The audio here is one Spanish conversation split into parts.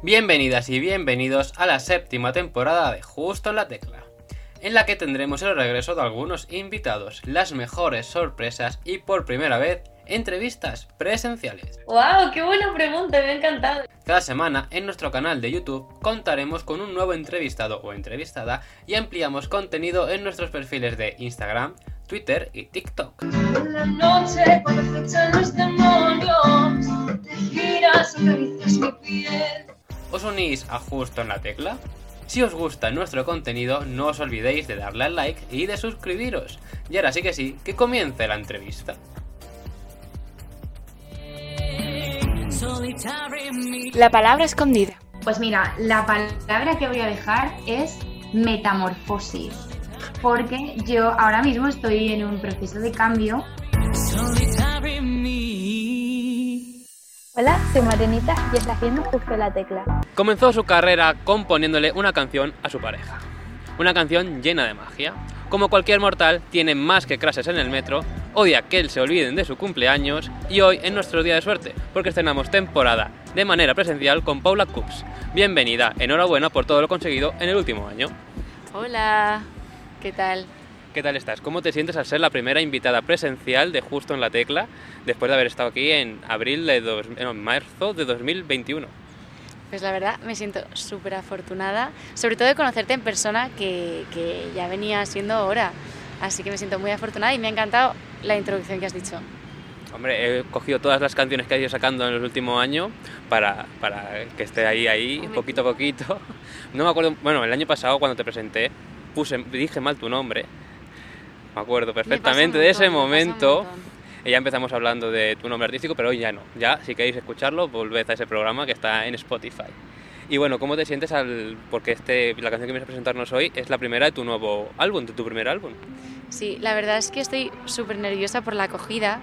Bienvenidas y bienvenidos a la séptima temporada de Justo en la Tecla, en la que tendremos el regreso de algunos invitados, las mejores sorpresas y por primera vez entrevistas presenciales. ¡Wow! ¡Qué buena pregunta! Me ha encantado. Cada semana en nuestro canal de YouTube contaremos con un nuevo entrevistado o entrevistada y ampliamos contenido en nuestros perfiles de Instagram, Twitter y TikTok. En la noche, cuando los demonios, te giras, acaricias mi piel. ¿Os unís a Justo en la Tecla? Si os gusta nuestro contenido, no os olvidéis de darle al like y de suscribiros. Y ahora sí que sí, que comience la entrevista. La palabra escondida. Pues mira, la palabra que voy a dejar es metamorfosis. Porque yo ahora mismo estoy en un proceso de cambio. Hola, soy Marianita y está haciendo justo la tecla. Comenzó su carrera componiéndole una canción a su pareja. Una canción llena de magia. Como cualquier mortal, tiene más que crases en el metro, odia que él se olviden de su cumpleaños y hoy es nuestro día de suerte, porque estrenamos temporada de manera presencial con Paula Coops. Bienvenida, enhorabuena por todo lo conseguido en el último año. Hola, ¿qué tal? ¿Qué tal estás? ¿Cómo te sientes al ser la primera invitada presencial de Justo en la Tecla después de haber estado aquí en abril de dos- en marzo de 2021? Pues la verdad me siento súper afortunada, sobre todo de conocerte en persona, que, que ya venía siendo hora. Así que me siento muy afortunada y me ha encantado la introducción que has dicho. Hombre, he cogido todas las canciones que has ido sacando en el último año para, para que esté ahí, ahí, poquito a poquito. No me acuerdo, bueno, el año pasado cuando te presenté, puse, dije mal tu nombre. Me acuerdo perfectamente de ese montón, me pasa un momento. Y ya empezamos hablando de tu nombre artístico, pero hoy ya no. Ya, si queréis escucharlo, volved a ese programa que está en Spotify. Y bueno, ¿cómo te sientes al...? Porque este, la canción que vienes a presentarnos hoy es la primera de tu nuevo álbum, de tu primer álbum. Sí, la verdad es que estoy súper nerviosa por la acogida.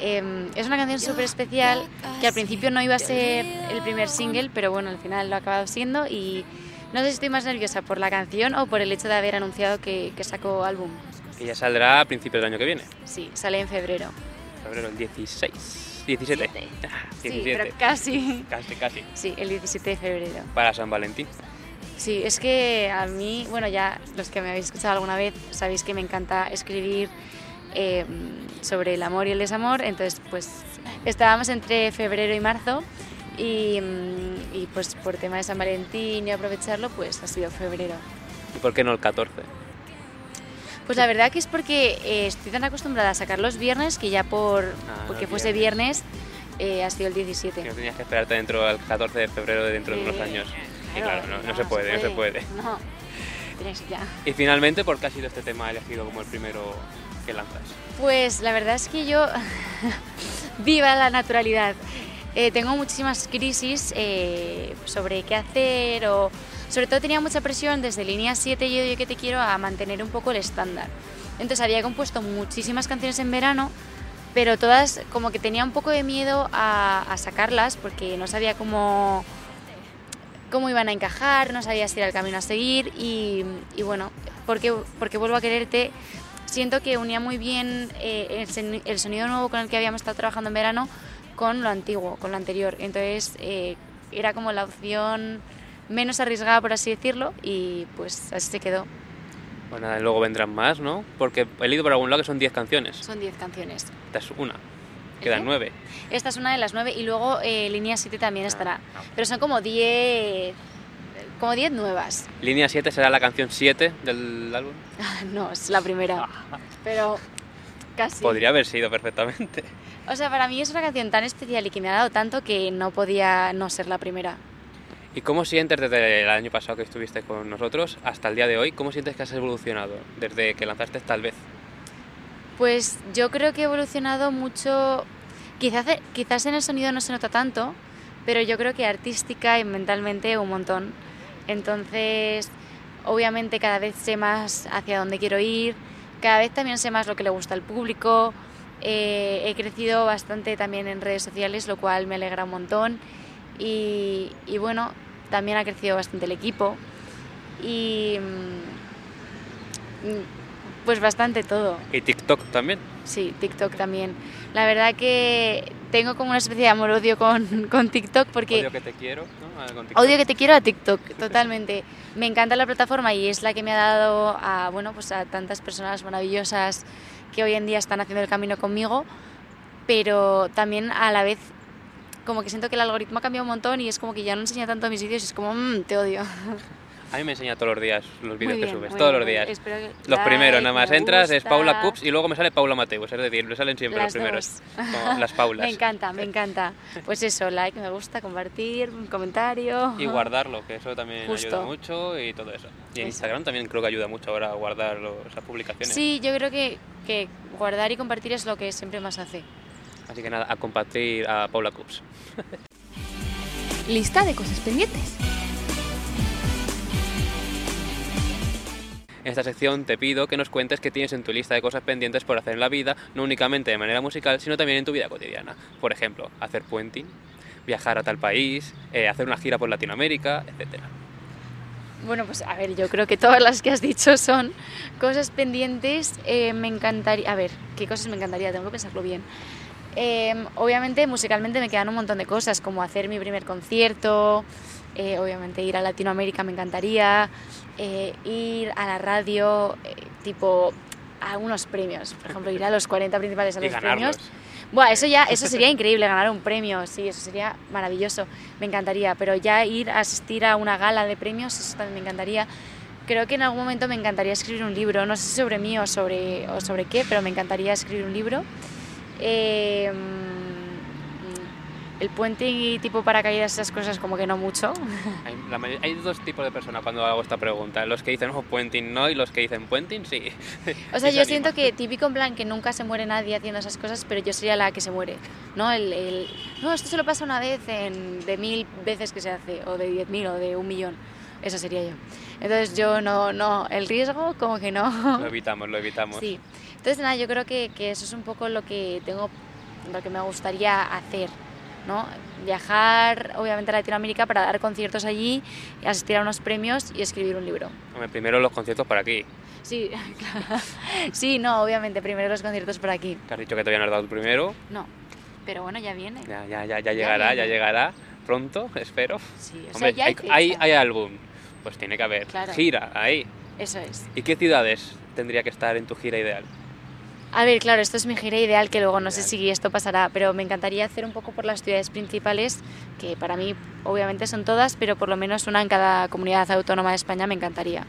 Em, es una canción súper especial que al principio no iba a ser el primer single, pero bueno, al final lo ha acabado siendo y no sé si estoy más nerviosa por la canción o por el hecho de haber anunciado que, que saco álbum. Que ya saldrá a principios del año que viene. Sí, sale en febrero. Febrero el 16. 17. Ah, Sí, 17. pero casi. Casi, casi. Sí, el 17 de febrero. Para San Valentín. Sí, es que a mí, bueno, ya los que me habéis escuchado alguna vez sabéis que me encanta escribir eh, sobre el amor y el desamor, entonces pues estábamos entre febrero y marzo y, y, pues por tema de San Valentín y aprovecharlo pues ha sido febrero. ¿Y por qué no el 14? Pues la verdad que es porque eh, estoy tan acostumbrada a sacar los viernes que ya por Ah, porque fuese viernes eh, ha sido el 17. Que no tenías que esperarte dentro del 14 de febrero de dentro de unos años. Y claro, no, no se puede, no se puede. No, tienes ya. Y finalmente, ¿por qué ha sido este tema elegido como el primero que lanzas? Pues la verdad es que yo viva la naturalidad. Eh, tengo muchísimas crisis sobre qué hacer o sobre todo tenía mucha presión desde línea 7 yo, yo que te quiero a mantener un poco el estándar. Entonces había compuesto muchísimas canciones en verano, pero todas como que tenía un poco de miedo a, sacarlas porque no sabía cómo, cómo iban a encajar, no sabía si era el camino a seguir y, y bueno, porque, porque vuelvo a quererte, siento que unía muy bien eh, el sonido nuevo con el que habíamos estado trabajando en verano con lo antiguo, con lo anterior. Entonces eh, era como la opción menos arriesgada, por así decirlo, y pues así se quedó. Bueno, luego vendrán más, ¿no? Porque he leído por algún lado que son 10 canciones. Son 10 canciones. Esta es una. Quedan qué? 9. Esta es una de las 9 y luego eh, línea 7 también estará. ah. Pero son como 10 como 10 nuevas. Línea 7 será la canción 7 del álbum. no, es la primera. Pero casi. Podría haber sido perfectamente. O sea, para mí es una canción tan especial y que me ha dado tanto que no podía no ser la primera. ¿Y cómo sientes desde el año pasado que estuviste con nosotros hasta el día de hoy? ¿Cómo sientes que has evolucionado desde que lanzaste tal vez? Pues yo creo que he evolucionado mucho, quizás, quizás en el sonido no se nota tanto, pero yo creo que artística y mentalmente un montón. Entonces, obviamente cada vez sé más hacia dónde quiero ir, cada vez también sé más lo que le gusta al público, eh, he crecido bastante también en redes sociales, lo cual me alegra un montón. Y, y bueno, también ha crecido bastante el equipo. Y mm, Pues bastante todo. Y TikTok también. Sí, TikTok también. La verdad que tengo como una especie de amor-odio con, con TikTok porque Odio que te quiero. ¿no? Ah, con TikTok. odio que te quiero a TikTok, totalmente. Me encanta la plataforma y es la que me ha dado a, bueno, pues a tantas personas maravillosas que hoy en día están haciendo el camino conmigo, pero también a la vez como que siento que el algoritmo ha cambiado un montón y es como que ya no enseña tanto mis vídeos y es como, "Mm, te odio. A mí me enseña todos los días los vídeos que subes, todos bien, los días. Que- Los primeros, nada más entras, es Paula. Cups y luego me sale Paula Mateus, es decir, me salen siempre Las los primeros. Como las Paulas. Me encanta, me encanta. Pues eso, like, me gusta, compartir, un comentario. Y guardarlo, que eso también Justo. ayuda mucho y todo eso. Y en Eso. Instagram también creo que ayuda mucho ahora a guardar esas publicaciones. Sí, yo creo que, que guardar y compartir es lo que siempre más hace. Así que nada, a compartir a Paula Cups. Lista de cosas pendientes. En esta sección te pido que nos cuentes qué tienes en tu lista de cosas pendientes por hacer en la vida, no únicamente de manera musical, sino también en tu vida cotidiana. Por ejemplo, hacer puenting, viajar a tal país, eh, hacer una gira por Latinoamérica, etc. Bueno, pues a ver, yo creo que todas las que has dicho son cosas pendientes. Eh, me encantaría. A ver, ¿qué cosas me encantaría? Tengo que pensarlo bien. Eh, obviamente, musicalmente me quedan un montón de cosas, como hacer mi primer concierto, eh, obviamente ir a Latinoamérica me encantaría, eh, ir a la radio, eh, tipo a unos premios, por ejemplo, ir a los 40 principales a los premios. Buah, eso ya, eso sería increíble, ganar un premio, sí, eso sería maravilloso, me encantaría, pero ya ir a asistir a una gala de premios, eso también me encantaría. Creo que en algún momento me encantaría escribir un libro, no sé si sobre mí o sobre, o sobre qué, pero me encantaría escribir un libro. Eh, mm, el puente y tipo paracaídas, esas cosas como que no mucho. Hay, la mayor- hay dos tipos de personas cuando hago esta pregunta. Los que dicen, oh, puenting no, y los que dicen, puenting sí. O sea, yo siento que típico en plan que nunca se muere nadie haciendo esas cosas, pero yo sería la que se muere, ¿no? El, el, no, esto solo pasa una vez en, de mil veces que se hace, o de diez mil, o de un millón. Esa sería yo. Entonces yo no, no, el riesgo como que no. Lo evitamos, lo evitamos. Sí. Entonces nada, yo creo que, que eso es un poco lo que tengo, lo que me gustaría hacer, ¿no? Viajar, obviamente, a Latinoamérica para dar conciertos allí, asistir a unos premios y escribir un libro. Hombre, primero los conciertos para aquí. Sí, claro. sí, no, obviamente, primero los conciertos por aquí. Que has dicho que todavía no has dado el primero. No, pero bueno, ya viene. Ya, ya, ya, ya llegará, ya viene. llegará. Pronto, espero. Sí, o sea, Hombre, ya hay, hay, hay álbum. Pues tiene que haber. Claro. Gira, ahí. Eso es. ¿Y qué ciudades tendría que estar en tu gira ideal? A ver, claro, esto es mi gira ideal, que luego no sé si esto pasará, pero me encantaría hacer un poco por las ciudades principales, que para mí obviamente son todas, pero por lo menos una en cada comunidad autónoma de España me encantaría.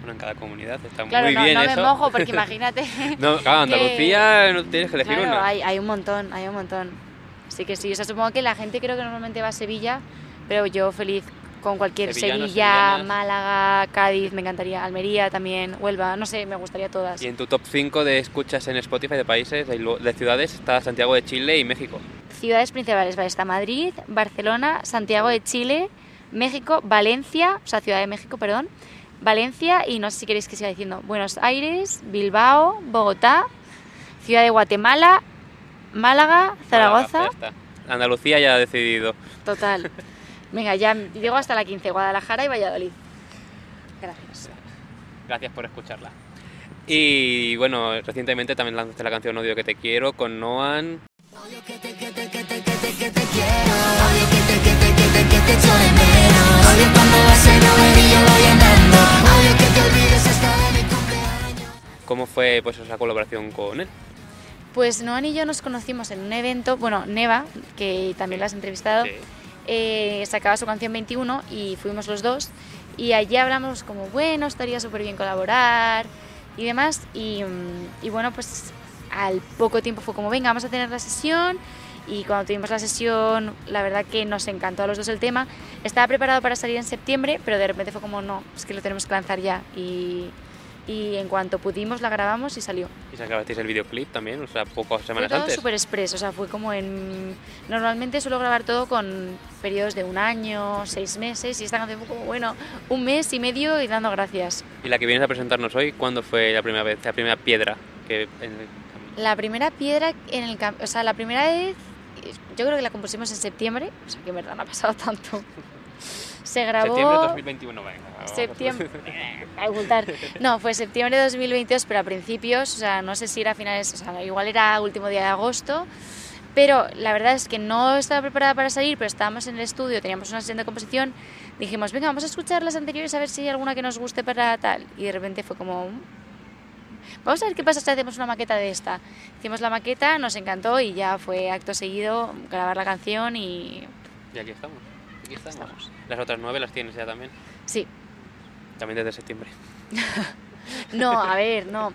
Bueno, en cada comunidad está Claro, muy no, bien no eso. me mojo porque imagínate. No, claro, que- Andalucía no tienes que elegir claro, una. hay, hay un montón, hay un montón. Sí que sí, o sea, supongo que la gente creo que normalmente va a Sevilla, pero yo feliz con cualquier Sevillanos, Sevilla, sevillanas. Málaga, Cádiz, me encantaría, Almería también, Huelva, no sé, me gustaría todas. Y en tu top 5 de escuchas en Spotify de países, de, ciudades, está Santiago de Chile y México. Ciudades principales, vale, está Madrid, Barcelona, Santiago de Chile, México, Valencia, o sea, Ciudad de México, perdón, Valencia y no sé si queréis que siga diciendo, Buenos Aires, Bilbao, Bogotá, Ciudad de Guatemala, Málaga, Zaragoza, Málaga. Andalucía ya ha decidido. total. Venga, ya digo hasta la 15, Guadalajara y Valladolid. Gracias. Gracias por escucharla. Y bueno, recientemente también lanzaste la canción Odio que te quiero con Noan. ¿Cómo fue pues esa colaboración con él? Pues Noan y yo nos conocimos en un evento, bueno, Neva, que también la has entrevistado, Sí. Eh, sacaba su canción 21 y fuimos los dos. Y allí hablamos como, bueno, estaría súper bien colaborar y demás y, mm, y bueno, pues al poco tiempo fue como, venga, vamos a tener la sesión y cuando tuvimos la sesión, la verdad que nos encantó a los dos el tema. Estaba preparado para salir en septiembre, pero de repente fue como, no, es que lo tenemos que lanzar ya y, y en cuanto pudimos la grabamos y salió. Y sacasteis el videoclip también, o sea, pocas Fue semanas todo antes. súper express, o sea, fue como en... Normalmente suelo grabar todo con periodos de un año, seis meses, y esta canción fue como, bueno, un mes y medio y dando gracias. Y la que vienes a presentarnos hoy, ¿cuándo fue la primera vez, la primera piedra que La primera piedra en el o sea, la primera vez, yo creo que la compusimos en septiembre, o sea, que en verdad no ha pasado tanto. Se grabó... septiembre de 2021? Venga, septiembre. a ocultar. No, fue septiembre de 2022, pero a principios, o sea, no sé si era finales, o sea, igual era último día de agosto. Pero la verdad es que no estaba preparada para salir, pero estábamos en el estudio, teníamos una sesión de composición. Dijimos, venga, vamos a escuchar las anteriores a ver si hay alguna que nos guste para tal. Y de repente fue como, "Mm, vamos a ver qué pasa si hacemos una maqueta de esta. Hicimos la maqueta, nos encantó y ya fue acto seguido grabar la canción y Y aquí estamos. Aquí estamos. Estamos. Las otras nueve las tienes ya también. sí. También desde septiembre. No, a ver, no.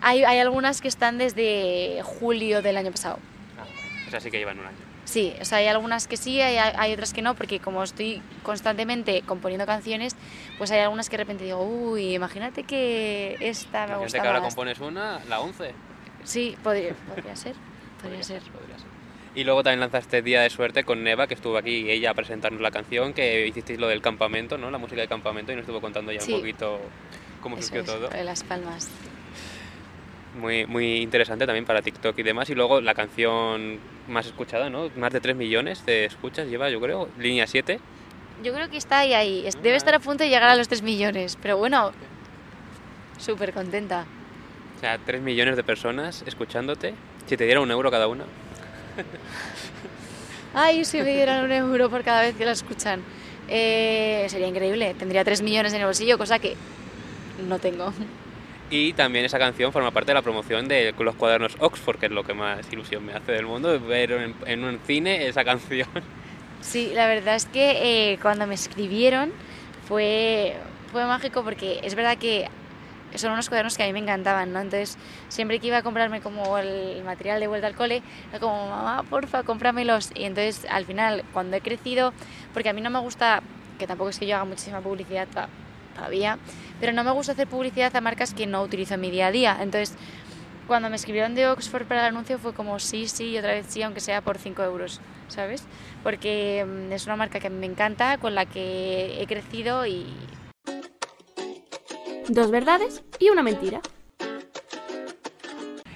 Hay, hay algunas que están desde julio del año pasado. Ah, esas sí que llevan un año. Sí, o sea, hay algunas que sí, hay, hay otras que no, porque como estoy constantemente componiendo canciones, pues hay algunas que de repente digo, uy, imagínate que esta me Imagínate gusta que ahora más". compones una, la 11. Sí, podría, podría ser, podría ser. podría ser. Y luego también lanzaste Día de Suerte con Neva, que estuvo aquí ella a presentarnos la canción, que hicisteis lo del campamento, ¿no? La música del campamento y nos estuvo contando ya Sí. un poquito cómo Eso surgió es, todo. de Las Palmas. Muy, muy interesante también para TikTok y demás. Y luego la canción más escuchada, ¿no? Más de 3 millones de escuchas lleva, yo creo, línea 7. Yo creo que está ahí, ahí. Es- Debe estar a punto de llegar a los 3 millones, pero bueno, súper contenta. O sea, 3 millones de personas escuchándote. Si te diera un euro cada una. Ay, si me dieran un euro por cada vez que la escuchan. Eh, sería increíble. Tendría 3 millones en el bolsillo, cosa que no tengo. Y también esa canción forma parte de la promoción de los cuadernos Oxford, que es lo que más ilusión me hace del mundo, ver en, en un cine esa canción. Sí, la verdad es que eh, cuando me escribieron fue, fue mágico porque es verdad que son unos cuadernos que a mí me encantaban, ¿no? Entonces, siempre que iba a comprarme como el material de vuelta al cole, era como, mamá, porfa, cómpramelos. Y entonces, al final, cuando he crecido, porque a mí no me gusta, que tampoco es que yo haga muchísima publicidad to- todavía, pero no me gusta hacer publicidad a marcas que no utilizo en mi día a día. Entonces, cuando me escribieron de Oxford para el anuncio fue como sí, sí, y otra vez sí, aunque sea por 5 euros, ¿sabes? Porque mm, es una marca que me encanta, con la que he crecido y Dos verdades y una mentira.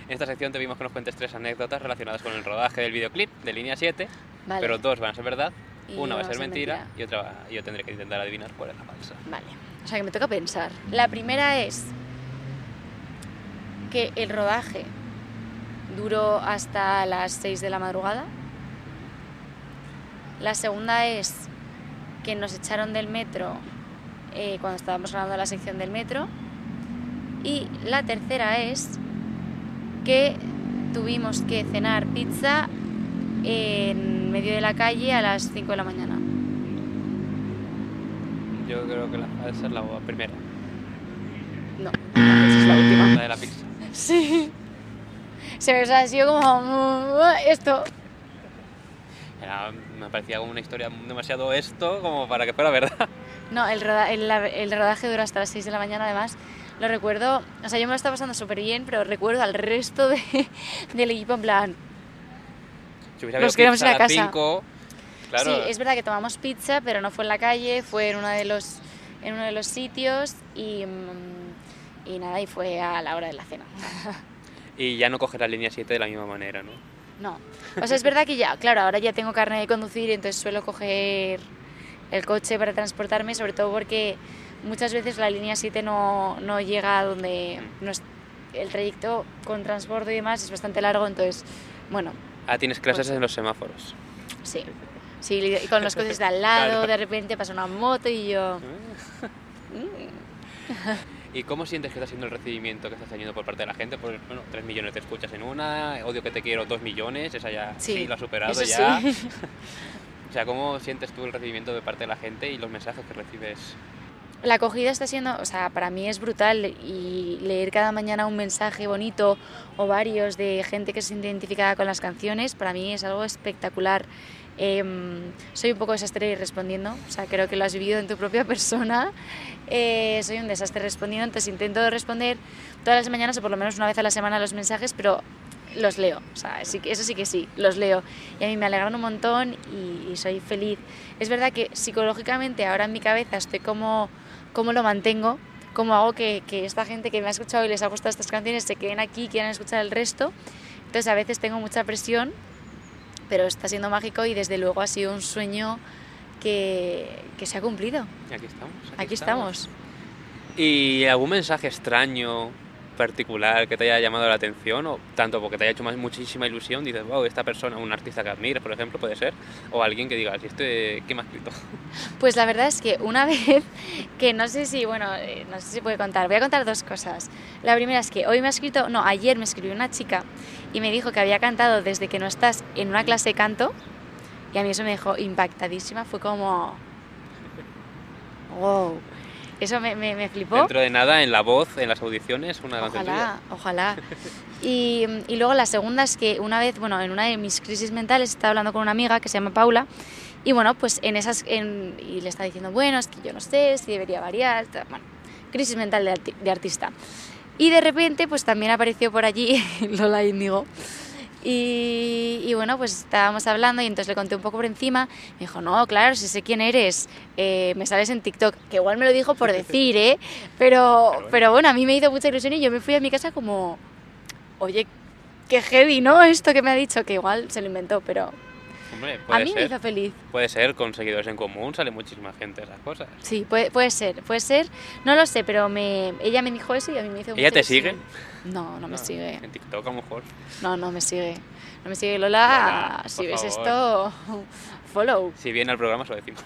En esta sección te vimos que nos cuentes tres anécdotas relacionadas con el rodaje del videoclip de línea 7, Vale. pero dos van a ser verdad, Y una va a ser mentira, y otra va- yo tendré que intentar adivinar cuál es la falsa. Vale, o sea que me toca pensar. La primera es que el rodaje duró hasta las 6 de la madrugada. La segunda es que nos echaron del metro eh, cuando estábamos grabando la sección del metro. Y la tercera es que tuvimos que cenar pizza en medio de la calle a las 5 de la mañana. Yo creo que la falsa es la primera, No, esa es la última. la de la pizza. Sí. Se me ha sido como esto. Era- me parecía como una historia demasiado esto como para que fuera verdad. No, el, roda- el, el rodaje duró hasta las 6 de la mañana además. Lo recuerdo, o sea, yo me lo estaba pasando súper bien, pero recuerdo al resto de, del equipo en plan... Si Nos quedamos en la casa. 5, claro, Sí, es verdad que tomamos pizza, pero no fue en la calle, fue en uno de los, en uno de los sitios y, mm, y nada, y fue a la hora de la cena. y ya no coger la línea 7 de la misma manera, ¿no? No. O sea, es verdad que ya, claro, ahora ya tengo carne de conducir, entonces suelo coger el coche para transportarme, sobre todo porque muchas veces la línea 7 no, no llega a donde no es- el trayecto con transporte y demás es bastante largo, entonces, bueno, Ah, tienes clases Pues- en los semáforos. sí. Sí, y con los coches de al lado, Claro. de repente pasa una moto y yo... ¿Y cómo sientes que está siendo el recibimiento que estás teniendo por parte de la gente? Pues, bueno, 3 millones te escuchas en una, odio que te quiero 2 millones, esa ya sí, Sí, lo ha superado eso ya. sí. sea, ¿cómo sientes tú el recibimiento de parte de la gente y los mensajes que recibes? La acogida está siendo, o sea, para mí es brutal y leer cada mañana un mensaje bonito o varios de gente que se siente identificada con las canciones, para mí es algo espectacular. Em, soy un poco desastre respondiendo, o sea, creo que lo has vivido en tu propia persona. Eh, soy un desastre respondiendo, entonces intento responder todas las mañanas o por lo menos una vez a la semana los mensajes, pero los leo, o sea, eso sí que sí, los leo. Y a mí me alegran un montón y, y soy feliz. Es verdad que psicológicamente ahora en mi cabeza estoy como, cómo lo mantengo, cómo hago que, que esta gente que me ha escuchado y les ha gustado estas canciones se queden aquí y quieran escuchar el resto. Entonces a veces tengo mucha presión, pero está siendo mágico y desde luego ha sido un sueño que, que se ha cumplido. Y aquí estamos. Aquí estamos. ¿Y algún mensaje extraño, particular, que te haya llamado la atención? O tanto porque te haya hecho más, muchísima ilusión, dices, wow, esta persona, un artista que admires, por ejemplo, puede ser, o alguien que digas, ¿y este qué me ha escrito? Pues la verdad es que una vez, que no sé si, bueno, eh, no sé si puede contar, voy a contar dos cosas. La primera es que hoy me ha escrito, no, ayer me escribió una chica y me dijo que había cantado desde que no estás en una clase de canto y a mí eso me dejó impactadísima, fue como, wow, eso me, me, me flipó. Dentro de nada, en la voz, en las audiciones, una canción Ojalá, ojalá. Y, y luego la segunda es que una vez, bueno, en una de mis crisis mentales estaba hablando con una amiga que se llama Paula y bueno, pues en esas, en- y le estaba diciendo, bueno, es que yo no sé si debería variar, bueno, crisis mental de, arti- de artista. Y de repente, pues también apareció por allí Lola Índigo. Y, y bueno, pues estábamos hablando y entonces le conté un poco por encima. Me dijo, no, claro, si sé quién eres, eh, me sales en TikTok. Que igual me lo dijo por decir, ¿eh? Pero, pero bueno, a mí me hizo mucha ilusión y yo me fui a mi casa como, oye, qué heavy, ¿no? Esto que me ha dicho, que igual se lo inventó, pero Hombre, a mí me hizo feliz. Puede ser, con seguidores en común, sale muchísima gente esas cosas. Sí, puede, puede ser, puede ser. No lo sé, pero me, ella me dijo eso y a mí me hizo ¿Ella te sigue? No, no me No, sigue. En TikTok a lo mejor. No, no me sigue. No me sigue Lola. Lola, si ves favor. esto, follow, Si viene al programa, se lo decimos.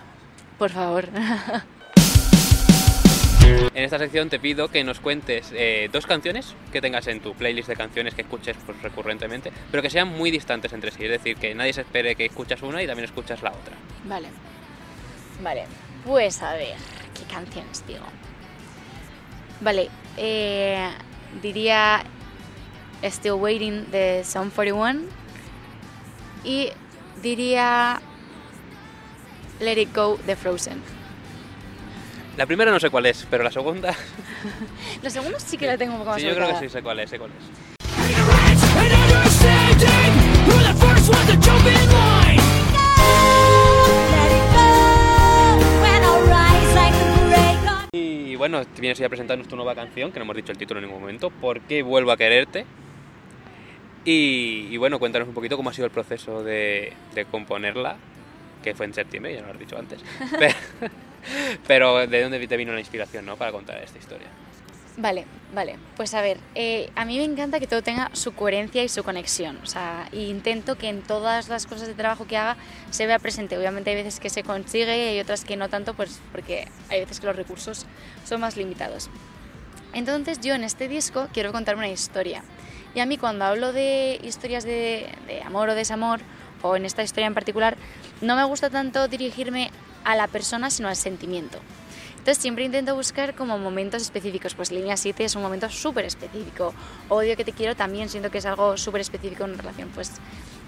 por favor. En esta sección te pido que nos cuentes eh, dos canciones que tengas en tu playlist de canciones que escuches pues, recurrentemente, pero que sean muy distantes entre sí. Es decir, que nadie se espere que escuchas una y también escuchas la otra. Vale. Vale. Pues a ver, ¿qué canciones digo? Vale, eh, diría Still Waiting de Sum 41 y diría Let It Go de Frozen. La primera no sé cuál es, pero la segunda, La segunda sí que la tengo un poco más sí, yo creo que sí sé cuál es, sé cuál es. Y bueno, vienes hoy a presentarnos tu nueva canción, que no hemos dicho el título en ningún momento, ¿Por qué vuelvo a quererte? Y, y bueno, cuéntanos un poquito cómo ha sido el proceso de, de componerla, que fue en septiembre, ya no lo has dicho antes. Pero, pero ¿de dónde te vino la inspiración ¿no? para contar esta historia? Vale, vale. Pues a ver, eh, a mí me encanta que todo tenga su coherencia y su conexión. O sea, intento que en todas las cosas de trabajo que haga se vea presente. Obviamente hay veces que se consigue y otras que no tanto, pues porque hay veces que los recursos son más limitados. Entonces yo en este disco quiero contar una historia. Y a mí cuando hablo de historias de, de amor o desamor, o en esta historia en particular, no me gusta tanto dirigirme a la persona, sino al sentimiento. Entonces siempre intento buscar como momentos específicos. Pues línea 7 es un momento súper específico. Odio que te quiero también siento que es algo súper específico en una relación. Pues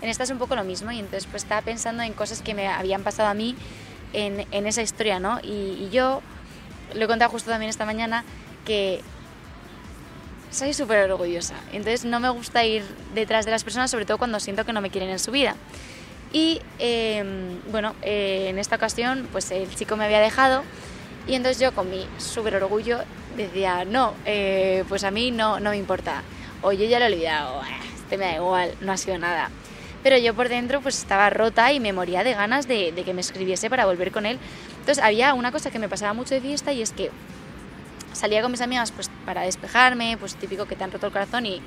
en esta es un poco lo mismo y entonces pues estaba pensando en cosas que me habían pasado a mí en, en esa historia, ¿no? Y, y yo lo he contado justo también esta mañana que soy súper orgullosa. Entonces no me gusta ir detrás de las personas, sobre todo cuando siento que no me quieren en su vida. Y eh, bueno, eh, en esta ocasión pues el chico me había dejado y entonces yo con mi súper orgullo decía, no, eh, pues a mí no, no me importa. O yo ya lo he olvidado, eh, este me da igual, no ha sido nada. Pero yo por dentro pues estaba rota y me moría de ganas de, de que me escribiese para volver con él. Entonces había una cosa que me pasaba mucho de fiesta y es que salía con mis amigas pues para despejarme, pues típico que te han roto el corazón y,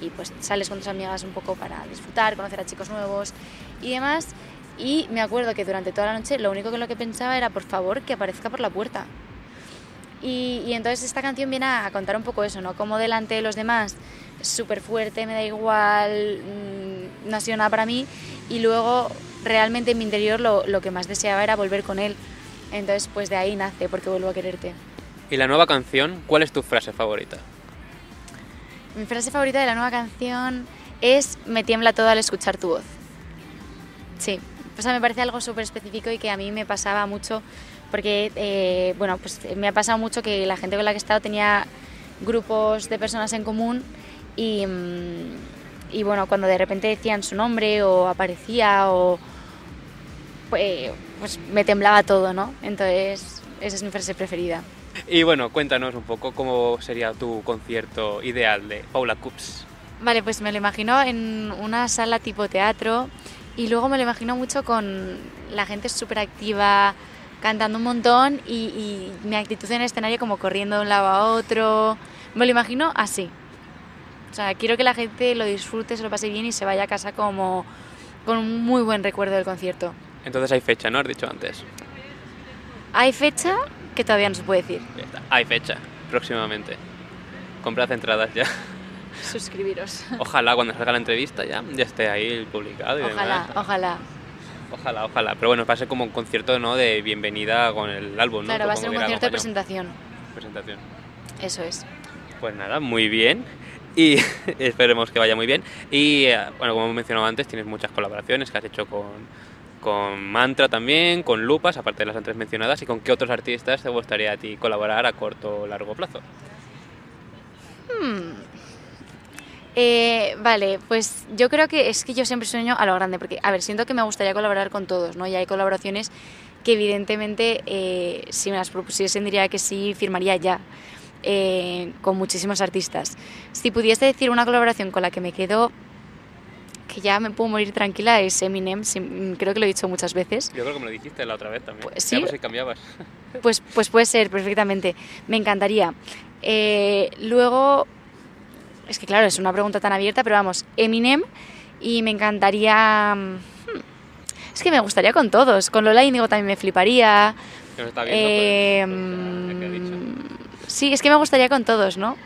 y pues sales con tus amigas un poco para disfrutar, conocer a chicos nuevos y demás. Y me acuerdo que durante toda la noche lo único que lo que pensaba era por favor que aparezca por la puerta. Y, y entonces esta canción viene a contar un poco eso, ¿no? Como delante de los demás súper fuerte, me da igual, mm, no ha sido nada para mí. Y luego realmente en mi interior lo, lo que más deseaba era volver con él. Entonces pues de ahí nace porque vuelvo a quererte. Y la nueva canción, ¿cuál es tu frase favorita? Mi frase favorita de la nueva canción es Me tiembla todo al escuchar tu voz. Sí, o me parece algo súper específico y que a mí me pasaba mucho porque, eh, bueno, pues me ha pasado mucho que la gente con la que he estado tenía grupos de personas en común y, mm, y bueno, cuando de repente decían su nombre o aparecía o pues, pues me temblaba todo, ¿no? Entonces, esa es mi frase preferida. Y bueno, cuéntanos un poco cómo sería tu concierto ideal de Paula Cups. Vale, pues me lo imagino en una sala tipo teatro y luego me lo imagino mucho con la gente súper activa, cantando un montón y, y mi actitud en el escenario como corriendo de un lado a otro. Me lo imagino así. O sea, quiero que la gente lo disfrute, se lo pase bien y se vaya a casa como con un muy buen recuerdo del concierto. Entonces hay fecha, ¿no? Has dicho antes. Hay fecha que todavía no se puede decir. Hay fecha, próximamente. Comprad entradas ya. Suscribiros. Ojalá cuando salga la entrevista ya, ya esté ahí publicado y Ojalá, demás. ojalá. Ojalá, ojalá. Pero bueno, va a ser como un concierto ¿no? de bienvenida con el álbum, ¿no? Claro, va a ser un concierto de presentación. presentación. Eso es. Pues nada, muy bien. Y esperemos que vaya muy bien. Y eh, bueno, como hemos mencionado antes, tienes muchas colaboraciones que has hecho con, con Mantra también, con Lupas, aparte de las antes mencionadas. ¿Y con qué otros artistas te gustaría a ti colaborar a corto o largo plazo? Eh, vale, pues yo creo que es que yo siempre sueño a lo grande, porque, a ver, siento que me gustaría colaborar con todos, ¿no? Y hay colaboraciones que evidentemente, eh, si me las propusiesen, diría que sí, firmaría ya, eh, con muchísimos artistas. Si pudiese decir una colaboración con la que me quedo, que ya me puedo morir tranquila, es Eminem, sí, mm, creo que lo he dicho muchas veces. Yo creo que me lo dijiste la otra vez también. Pues Ya sí. por si cambiabas. Pues, pues puede ser, perfectamente. Me encantaría. Eh, luego, es que claro, es una pregunta tan abierta, pero vamos, Eminem y me encantaría... mm, hmm, Es que me gustaría con todos. Con Lola Índigo también me fliparía. Está viendo, Eh, pues, pues, mm, sí, es que me gustaría con todos, ¿no?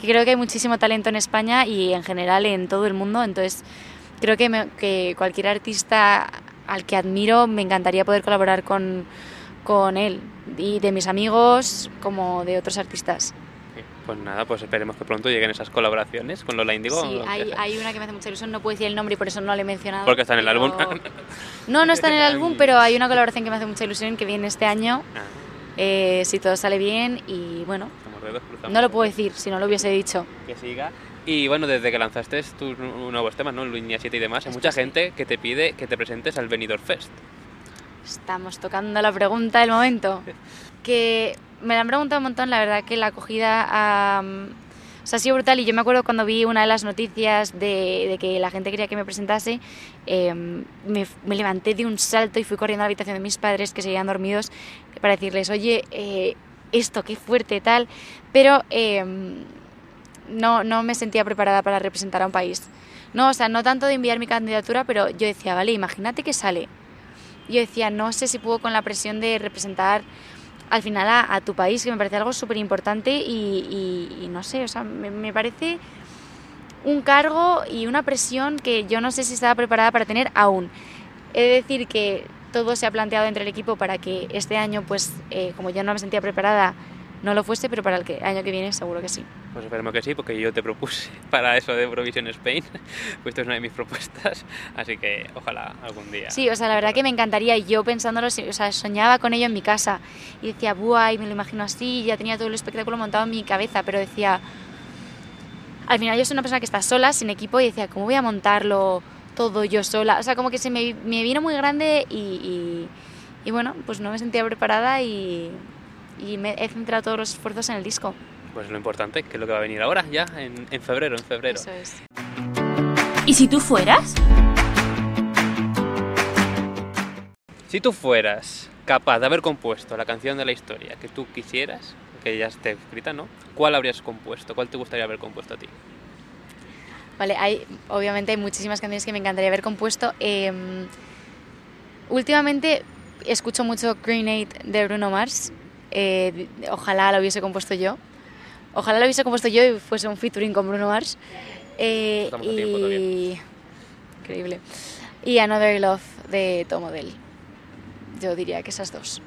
Que creo que hay muchísimo talento en España y en general en todo el mundo, entonces creo que, me- que cualquier artista al que admiro me encantaría poder colaborar con, con él y de mis amigos como de otros artistas. Pues nada, pues esperemos que pronto lleguen esas colaboraciones con Lola Indigo. Sí, hay, hay una que me hace mucha ilusión, no puedo decir el nombre y por eso no le he mencionado. Porque está en el pero- álbum. No, no está en el álbum, pero hay una colaboración que me hace mucha ilusión que viene este año, Ah, eh, si todo sale bien y bueno, no lo puedo decir si no lo hubiese dicho. que siga. Y bueno, desde que lanzaste tus nu- nuevos temas, ¿no? Línea 7 y demás, hay mucha gente que te pide que te presentes al Benidorm Fest. Estamos tocando la pregunta del momento. Que me la han preguntado un montón, la verdad que la acogida ha, o sea, ha sido brutal y yo me acuerdo cuando vi una de las noticias de, de que la gente quería que me presentase, eh, me, me levanté de un salto y fui corriendo a la habitación de mis padres que seguían dormidos para decirles, oye, eh, esto, qué fuerte, tal, pero eh, no, no me sentía preparada para representar a un país. No, o sea, no tanto de enviar mi candidatura, pero yo decía, vale, imagínate que sale yo decía, no sé si puedo con la presión de representar al final a, tu país, que me parece algo súper importante y, no sé, o sea, me, me parece un cargo y una presión que yo no sé si estaba preparada para tener aún. He de decir que todo se ha planteado entre el equipo para que este año, pues, eh, como yo no me sentía preparada, no lo fuese, pero para el que- año que viene seguro que sí. Pues esperemos que sí, porque yo te propuse para eso de Eurovision Spain, pues esto es una de mis propuestas, así que ojalá algún día. Sí, o sea, la verdad que me encantaría. Yo pensándolo, o sea, soñaba con ello en mi casa. Y decía, buah, y me lo imagino así, y ya tenía todo el espectáculo montado en mi cabeza, pero decía. Al final yo soy una persona que está sola, sin equipo, y decía, ¿cómo voy a montarlo todo yo sola? O sea, como que se me, me vino muy grande y, y, y bueno, pues no me sentía preparada y, y me he centrado todos los esfuerzos en el disco. Pues lo importante, que es lo que va a venir ahora, ya, en, en febrero, en febrero. Eso es. ¿Y si tú fueras? Si tú fueras capaz de haber compuesto la canción de la historia que tú quisieras, que ya esté escrita, ¿no? ¿Cuál habrías compuesto? ¿Cuál te gustaría haber compuesto a ti? Vale, hay, obviamente hay muchísimas canciones que me encantaría haber compuesto. Eh, últimamente escucho mucho Grenade de Bruno Mars. Eh, ojalá lo hubiese compuesto yo. Ojalá lo hubiese compuesto yo y fuese un featuring con Bruno Mars. Eh, Estamos a tiempo todavía. y... Increíble. Y Another Love de Tom Odell. Yo diría que esas dos.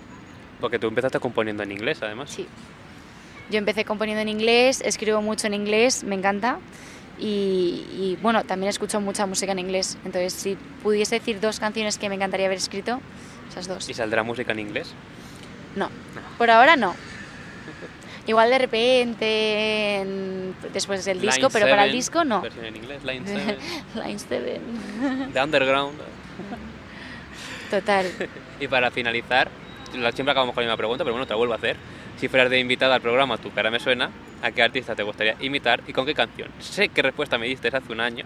Porque tú empezaste componiendo en inglés, además. Sí. Yo empecé componiendo en inglés, escribo mucho en inglés, me encanta. Y, y, bueno, también escucho mucha música en inglés. Entonces, si pudiese decir dos canciones que me encantaría haber escrito, esas dos. ¿Y saldrá música en inglés? No, por ahora no. Igual de repente, en- después del disco, Line pero para el disco no. Versión en inglés, Line 7, Line 7. The Underground. Total. Y para finalizar, la- siempre acabamos con la misma pregunta, pero bueno, te la vuelvo a hacer. Si fueras de invitada al programa Tu cara me suena, ¿a qué artista te gustaría imitar y con qué canción? Sé qué respuesta me diste hace un año,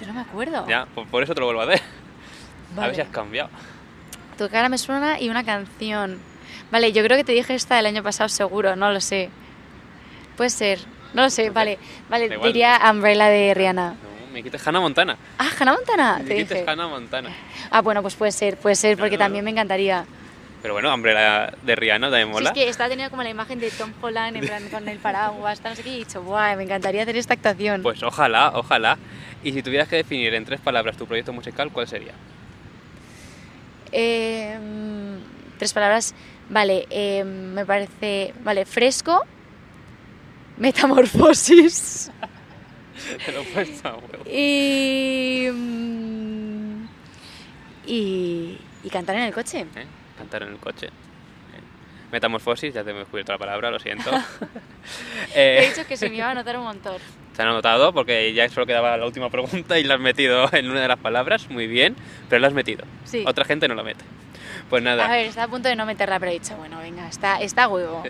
Yo no me acuerdo. ya, por, por eso te lo vuelvo a hacer. A ver Vale. si has cambiado. Tu cara me suena y una canción. Vale, yo creo que te dije esta el año pasado seguro, no lo sé. Puede ser, no lo sé, vale. Vale, Da igual. diría Umbrella de Rihanna. No, me quites Hannah Montana. Ah, Hannah Montana, te Me quites dije. Hannah Montana. Ah, bueno, pues puede ser, puede ser, porque Claro. también me encantaría. Pero bueno, hombre, la de Rihanna también Sí, mola. es que estaba teniendo como la imagen de Tom Holland en plan con el paraguas, tal, no sé qué, y he dicho, guau, me encantaría hacer esta actuación. Pues ojalá, ojalá. Y si tuvieras que definir en tres palabras tu proyecto musical, ¿cuál sería? Eh, mm, tres palabras. Vale, eh, me parece. Vale, fresco. Metamorfosis. He. Y. mm, Y. Y cantar en el coche. ¿eh? Cantar en el coche. ¿eh? Metamorfosis, ya te he descubierto la palabra, lo siento. He Eh, dicho que se me iba a notar un montón. se han anotado porque ya solo quedaba la última pregunta y la has metido en una de las palabras, muy bien, pero la has metido. Sí. Otra gente no la mete. Pues nada, A ver, estaba a punto de no meterla, pero he dicho, bueno, venga, está, está huevo.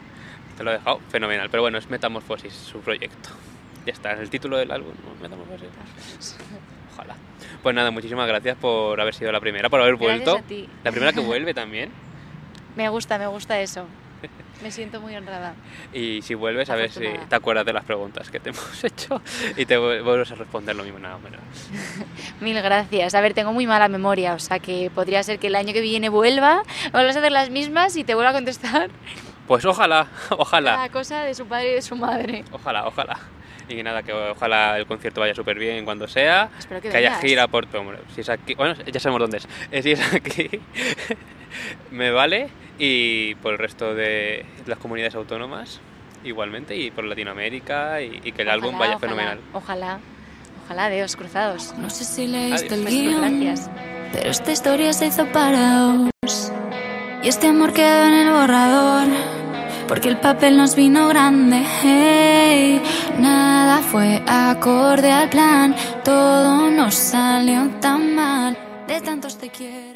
te lo he dejado fenomenal. Pero bueno, es Metamorfosis, su proyecto. Ya está, el título del álbum. Metamorfosis. Ojalá. Pues nada, muchísimas gracias por haber sido la primera, por haber Gracias vuelto. a ti. La primera que vuelve también. Me gusta, me gusta eso. Me siento muy honrada. Y si vuelves, a ver si te acuerdas de las preguntas que te hemos hecho y te vu- vuelves a responder lo mismo, nada menos. Mil gracias. A ver, tengo muy mala memoria, o sea que podría ser que el año que viene vuelva, vuelvas a hacer las mismas y te vuelva a contestar Pues ojalá, ojalá, cada cosa de su padre y de su madre. ojalá, ojalá. Y que nada, que ojalá el concierto vaya súper bien cuando sea. Espero que haya vengas. gira por. hombre, si es aquí. Bueno, ya sabemos dónde es. Eh, Si es aquí, me vale. Y por el resto de las comunidades autónomas, igualmente. Y por Latinoamérica. Y, y que el álbum Ojalá, vaya ojalá, fenomenal. Ojalá, ojalá, dedos cruzados. No sé si leíste el Pues guion, gracias. pero esta historia se hizo para vos. Y este amor quedó en el borrador, porque el papel nos vino grande. Hey, nada fue acorde al plan, todo nos salió tan mal. De tantos te quiero.